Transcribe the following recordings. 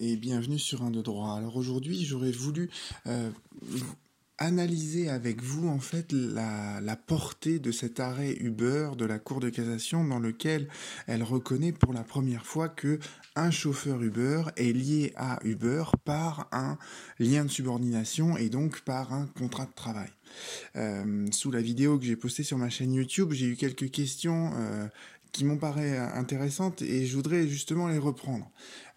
et bienvenue sur un de droit. Alors aujourd'hui, j'aurais voulu euh, analyser avec vous en fait la, portée de cet arrêt Uber de la Cour de cassation dans lequel elle reconnaît pour la première fois que un chauffeur Uber est lié à Uber par un lien de subordination et donc par un contrat de travail. Euh, sous la vidéo que j'ai postée sur ma chaîne YouTube, j'ai eu quelques questions euh, qui m'ont paru intéressantes et je voudrais justement les reprendre.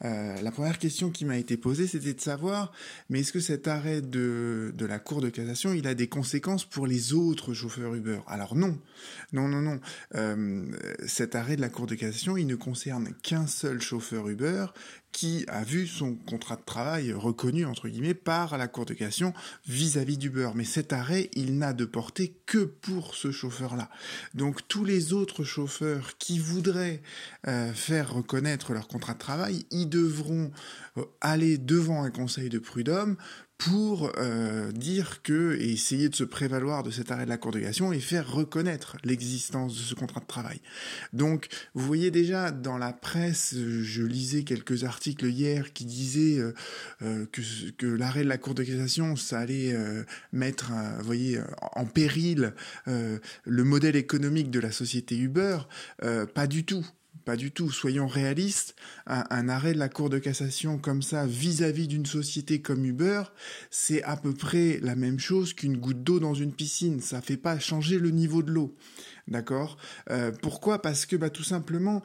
Euh, la première question qui m'a été posée, c'était de savoir, mais est-ce que cet arrêt de, de la Cour de cassation, il a des conséquences pour les autres chauffeurs Uber? Alors non, non, non, non. Euh, cet arrêt de la Cour de cassation, il ne concerne qu'un seul chauffeur Uber qui a vu son contrat de travail reconnu, entre guillemets, par la Cour de cassation vis-à-vis d'Uber. Mais cet arrêt, il n'a de portée que pour ce chauffeur-là. Donc tous les autres chauffeurs qui voudraient euh, faire reconnaître leur contrat de travail, ils devront euh, aller devant un conseil de prud'homme pour euh, dire que et essayer de se prévaloir de cet arrêt de la Cour de cassation et faire reconnaître l'existence de ce contrat de travail. Donc, vous voyez déjà dans la presse, je lisais quelques articles hier qui disaient euh, euh que, l'arrêt de la Cour de cassation, ça allait euh, mettre, vous voyez, en péril le modèle économique de la société Uber. pas du tout. Pas du tout. Soyons réalistes. Un, arrêt de la Cour de cassation comme ça vis-à-vis d'une société comme Uber, c'est à peu près la même chose qu'une goutte d'eau dans une piscine. Ça fait pas changer le niveau de l'eau. D'accord? Euh, Pourquoi? Parce que bah, tout simplement,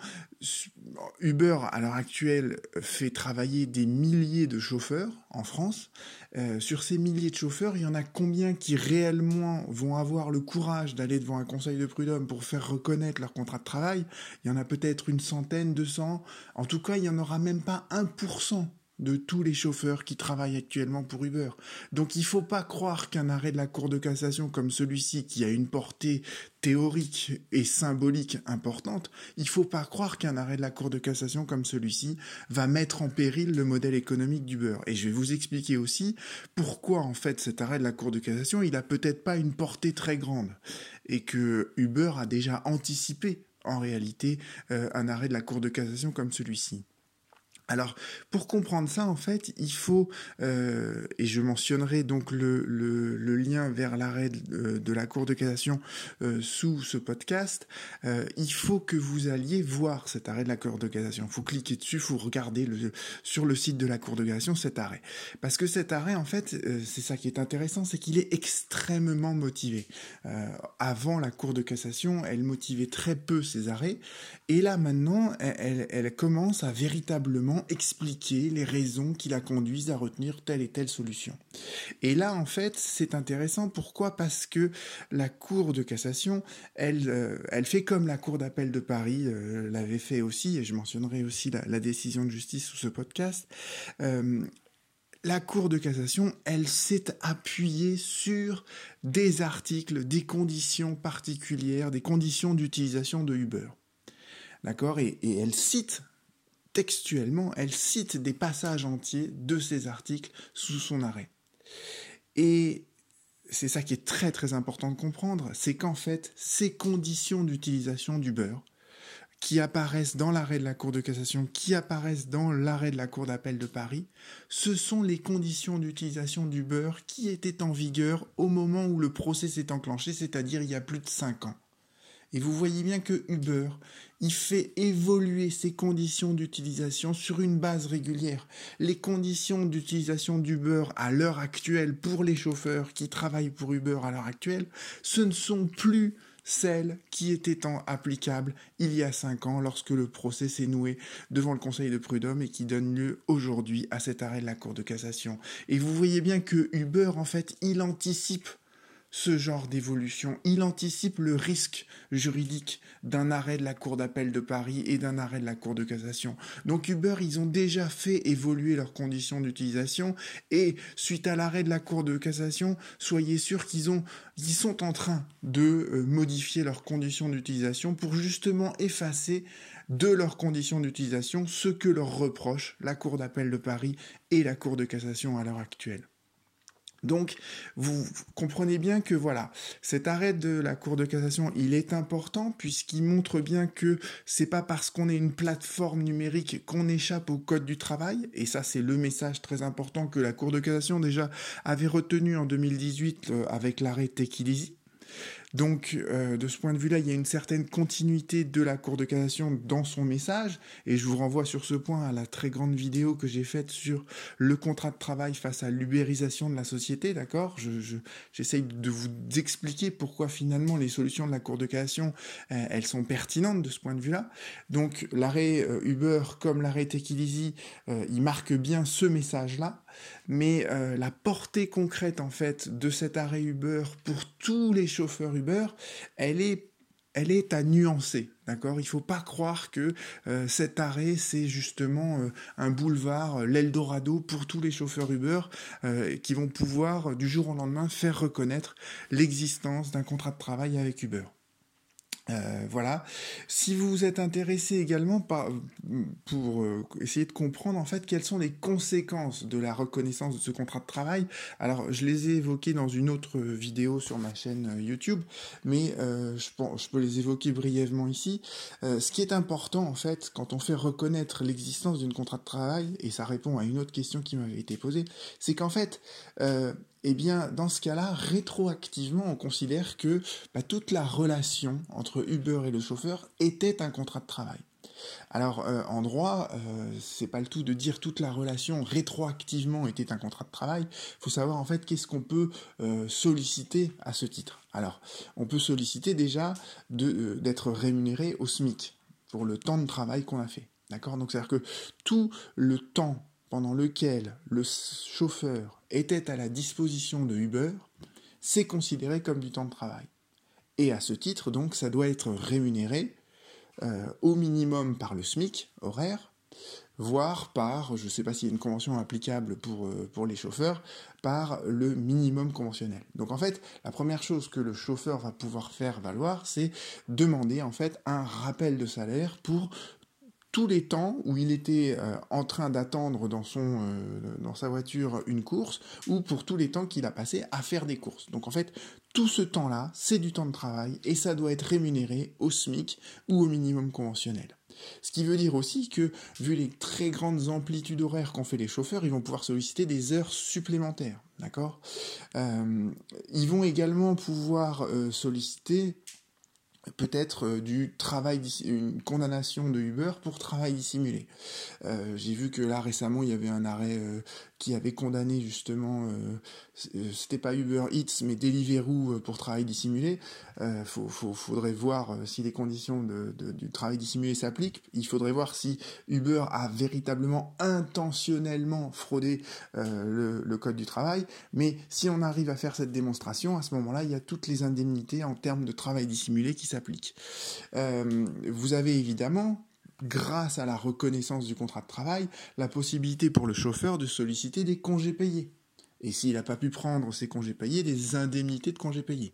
Uber, à l'heure actuelle, fait travailler des milliers de chauffeurs en France. Euh, sur ces milliers de chauffeurs, il y en a combien qui réellement vont avoir le courage d'aller devant un conseil de prud'homme pour faire reconnaître leur contrat de travail? Il y en a peut-être une centaine, deux cents. En tout cas, il n'y en aura même pas un pour cent de tous les chauffeurs qui travaillent actuellement pour Uber. Donc il ne faut pas croire qu'un arrêt de la Cour de cassation comme celui-ci, qui a une portée théorique et symbolique importante, il ne faut pas croire qu'un arrêt de la Cour de cassation comme celui-ci va mettre en péril le modèle économique d'Uber. Et je vais vous expliquer aussi pourquoi en fait cet arrêt de la Cour de cassation, il a peut-être pas une portée très grande et que Uber a déjà anticipé en réalité euh, un arrêt de la Cour de cassation comme celui-ci. Alors, pour comprendre ça, en fait, il faut, euh, et je mentionnerai donc le, lien vers l'arrêt de, de, la Cour de cassation euh, sous ce podcast, euh, il faut que vous alliez voir cet arrêt de la Cour de cassation. Il faut cliquer dessus, il faut regarder sur le site de la Cour de cassation cet arrêt. Parce que cet arrêt, en fait, euh, c'est ça qui est intéressant, c'est qu'il est extrêmement motivé. Euh, avant la Cour de cassation, elle motivait très peu ses arrêts, et là maintenant, elle commence à véritablement expliquer les raisons qui la conduisent à retenir telle et telle solution. Et là, en fait, c'est intéressant. Pourquoi? Parce que la Cour de cassation, elle, euh, elle fait comme la Cour d'appel de Paris euh, l'avait fait aussi, et je mentionnerai aussi la, décision de justice sous ce podcast. Euh, la Cour de cassation, elle s'est appuyée sur des articles, des conditions particulières, des conditions d'utilisation de Uber. D'accord? Et, et, elle cite textuellement, elle cite des passages entiers de ces articles sous son arrêt. Et c'est ça qui est très très important de comprendre, c'est qu'en fait, ces conditions d'utilisation du beurre, qui apparaissent dans l'arrêt de la Cour de cassation, qui apparaissent dans l'arrêt de la Cour d'appel de Paris, ce sont les conditions d'utilisation du beurre qui étaient en vigueur au moment où le procès s'est enclenché, c'est-à-dire il y a plus de 5 ans. Et vous voyez bien que Uber, il fait évoluer ses conditions d'utilisation sur une base régulière. Les conditions d'utilisation d'Uber à l'heure actuelle pour les chauffeurs qui travaillent pour Uber à l'heure actuelle, ce ne sont plus celles qui étaient applicables il y a cinq ans lorsque le procès s'est noué devant le Conseil de prud'homme et qui donne lieu aujourd'hui à cet arrêt de la Cour de cassation. Et vous voyez bien que Uber, en fait, il anticipe ce genre d'évolution. Il anticipe le risque juridique d'un arrêt de la Cour d'appel de Paris et d'un arrêt de la Cour de cassation. Donc Uber, ils ont déjà fait évoluer leurs conditions d'utilisation et suite à l'arrêt de la Cour de cassation, soyez sûrs qu'ils ont ils sont en train de euh, modifier leurs conditions d'utilisation pour justement effacer de leurs conditions d'utilisation ce que leur reproche la Cour d'appel de Paris et la Cour de cassation à l'heure actuelle. Donc, vous comprenez bien que voilà, cet arrêt de la Cour de cassation, il est important puisqu'il montre bien que c'est pas parce qu'on est une plateforme numérique qu'on échappe au code du travail. Et ça, c'est le message très important que la Cour de cassation déjà avait retenu en 2018 euh, avec l'arrêt Tekilisi. Donc, euh, de ce point de vue-là, il y a une certaine continuité de la Cour de cassation dans son message, et je vous renvoie sur ce point à la très grande vidéo que j'ai faite sur le contrat de travail face à l'ubérisation de la société, d'accord? J'essaye de vous expliquer pourquoi finalement les solutions de la Cour de cassation, euh, elles sont pertinentes de ce point de vue-là. Donc, l'arrêt euh, Uber comme l'arrêt Tekilisi, il marque bien ce message-là. Mais la portée concrète en fait de cet arrêt Uber pour tous les chauffeurs Uber, elle est à nuancer, d'accord? Il faut pas croire que euh, cet arrêt c'est justement euh, un boulevard, l'Eldorado pour tous les chauffeurs Uber qui vont pouvoir du jour au lendemain faire reconnaître l'existence d'un contrat de travail avec Uber. Euh, voilà. Si vous êtes intéressé également par, pour euh, essayer de comprendre en fait quelles sont les conséquences de la reconnaissance de ce contrat de travail, alors je les ai évoqués dans une autre vidéo sur ma chaîne euh, YouTube, mais je, je, peux les évoquer brièvement ici. ce qui est important en fait quand on fait reconnaître l'existence d'une contrat de travail, et ça répond à une autre question qui m'avait été posée, c'est qu'en fait eh bien, dans ce cas-là, rétroactivement, on considère que bah, toute la relation entre Uber et le chauffeur était un contrat de travail. Alors, euh, en droit, euh, c'est pas le tout de dire toute la relation rétroactivement était un contrat de travail. Il faut savoir en fait qu'est-ce qu'on peut euh, solliciter à ce titre. Alors, on peut solliciter déjà d'être rémunéré au SMIC pour le temps de travail qu'on a fait. D'accord? Donc, c'est-à-dire que tout le temps pendant lequel le chauffeur était à la disposition de Uber, c'est considéré comme du temps de travail. Et à ce titre, donc, ça doit être rémunéré euh, au minimum par le SMIC horaire, voire par, je ne sais pas s'il y a une convention applicable pour, euh, pour les chauffeurs, par le minimum conventionnel. Donc en fait, la première chose que le chauffeur va pouvoir faire valoir, c'est demander en fait un rappel de salaire pour tous les temps où il était euh, en train d'attendre dans son euh, dans sa voiture une course ou pour tous les temps qu'il a passé à faire des courses. Donc en fait, tout ce temps-là, c'est du temps de travail et ça doit être rémunéré au SMIC ou au minimum conventionnel. Ce qui veut dire aussi que, vu les très grandes amplitudes horaires qu'ont fait les chauffeurs, ils vont pouvoir solliciter des heures supplémentaires, d'accord? Euh, Ils vont également pouvoir solliciter peut-être euh, du travail, une condamnation de Uber pour travail dissimulé. Euh, j'ai vu que là récemment il y avait un arrêt euh, qui avait condamné justement, c'était pas Uber Eats mais Deliveroo pour travail dissimulé. Euh, faut, faudrait voir si les conditions de, du travail dissimulé s'appliquent. Il faudrait voir si Uber a véritablement intentionnellement fraudé le, le code du travail. Mais si on arrive à faire cette démonstration, à ce moment-là, il y a toutes les indemnités en termes de travail dissimulé qui s'applique. Euh, vous avez évidemment grâce à la reconnaissance du contrat de travail, la possibilité pour le chauffeur de solliciter des congés payés. Et s'il n'a pas pu prendre ses congés payés, des indemnités de congés payés.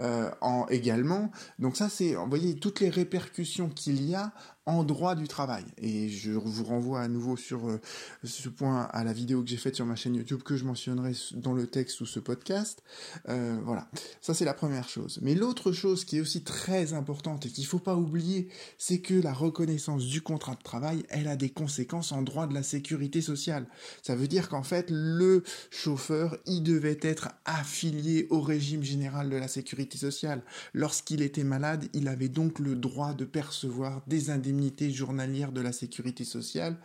Euh, en, également, donc ça c'est, vous voyez, toutes les répercussions qu'il y a en droit du travail. Et je vous renvoie à nouveau sur euh, ce point à la vidéo que j'ai faite sur ma chaîne YouTube que je mentionnerai dans le texte ou ce podcast. Euh, voilà, ça c'est la première chose. Mais l'autre chose qui est aussi très importante et qu'il faut pas oublier, c'est que la reconnaissance du contrat de travail, elle a des conséquences en droit de la sécurité sociale. Ça veut dire qu'en fait, le chauffeur, il devait être affilié au régime général de la sécurité sociale. Lorsqu'il était malade, il avait donc le droit de percevoir des indemnités journalière de la sécurité sociale.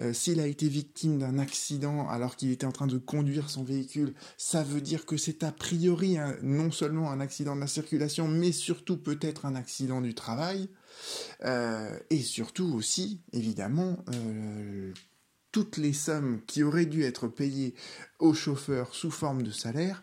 Euh, s'il a été victime d'un accident alors qu'il était en train de conduire son véhicule, ça veut dire que c'est a priori non seulement un accident de la circulation, mais surtout peut-être un accident du travail. Euh, et surtout aussi, évidemment, euh, toutes les sommes qui auraient dû être payées au chauffeur sous forme de salaire,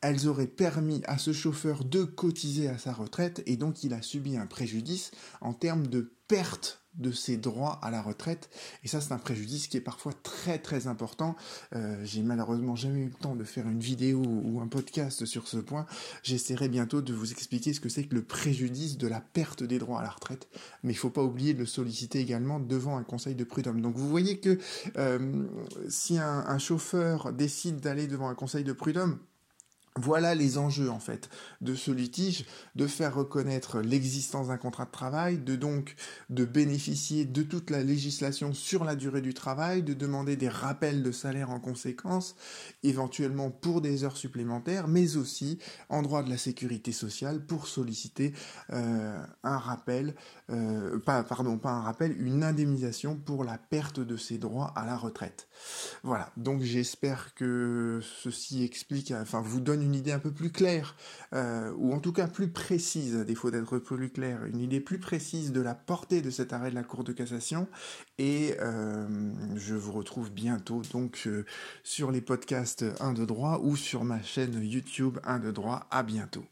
elles auraient permis à ce chauffeur de cotiser à sa retraite et donc il a subi un préjudice en termes de perte de ses droits à la retraite. Et ça, c'est un préjudice qui est parfois très très important. Euh, J'ai malheureusement jamais eu le temps de faire une vidéo ou un podcast sur ce point. J'essaierai bientôt de vous expliquer ce que c'est que le préjudice de la perte des droits à la retraite. Mais il ne faut pas oublier de le solliciter également devant un conseil de prud'homme. Donc vous voyez que euh, si un, un chauffeur décide d'aller devant un conseil de prud'homme, voilà les enjeux en fait de ce litige, de faire reconnaître l'existence d'un contrat de travail, de donc de bénéficier de toute la législation sur la durée du travail, de demander des rappels de salaire en conséquence, éventuellement pour des heures supplémentaires, mais aussi en droit de la sécurité sociale pour solliciter euh, un rappel, euh, pardon, pas un rappel, une indemnisation pour la perte de ses droits à la retraite. Voilà, donc j'espère que ceci explique, enfin vous donne une idée un peu plus claire, euh, ou en tout cas plus précise, à défaut d'être plus clair, une idée plus précise de la portée de cet arrêt de la Cour de cassation. Et euh, je vous retrouve bientôt donc euh, sur les podcasts 1 de droit ou sur ma chaîne YouTube 1 de droit. À bientôt.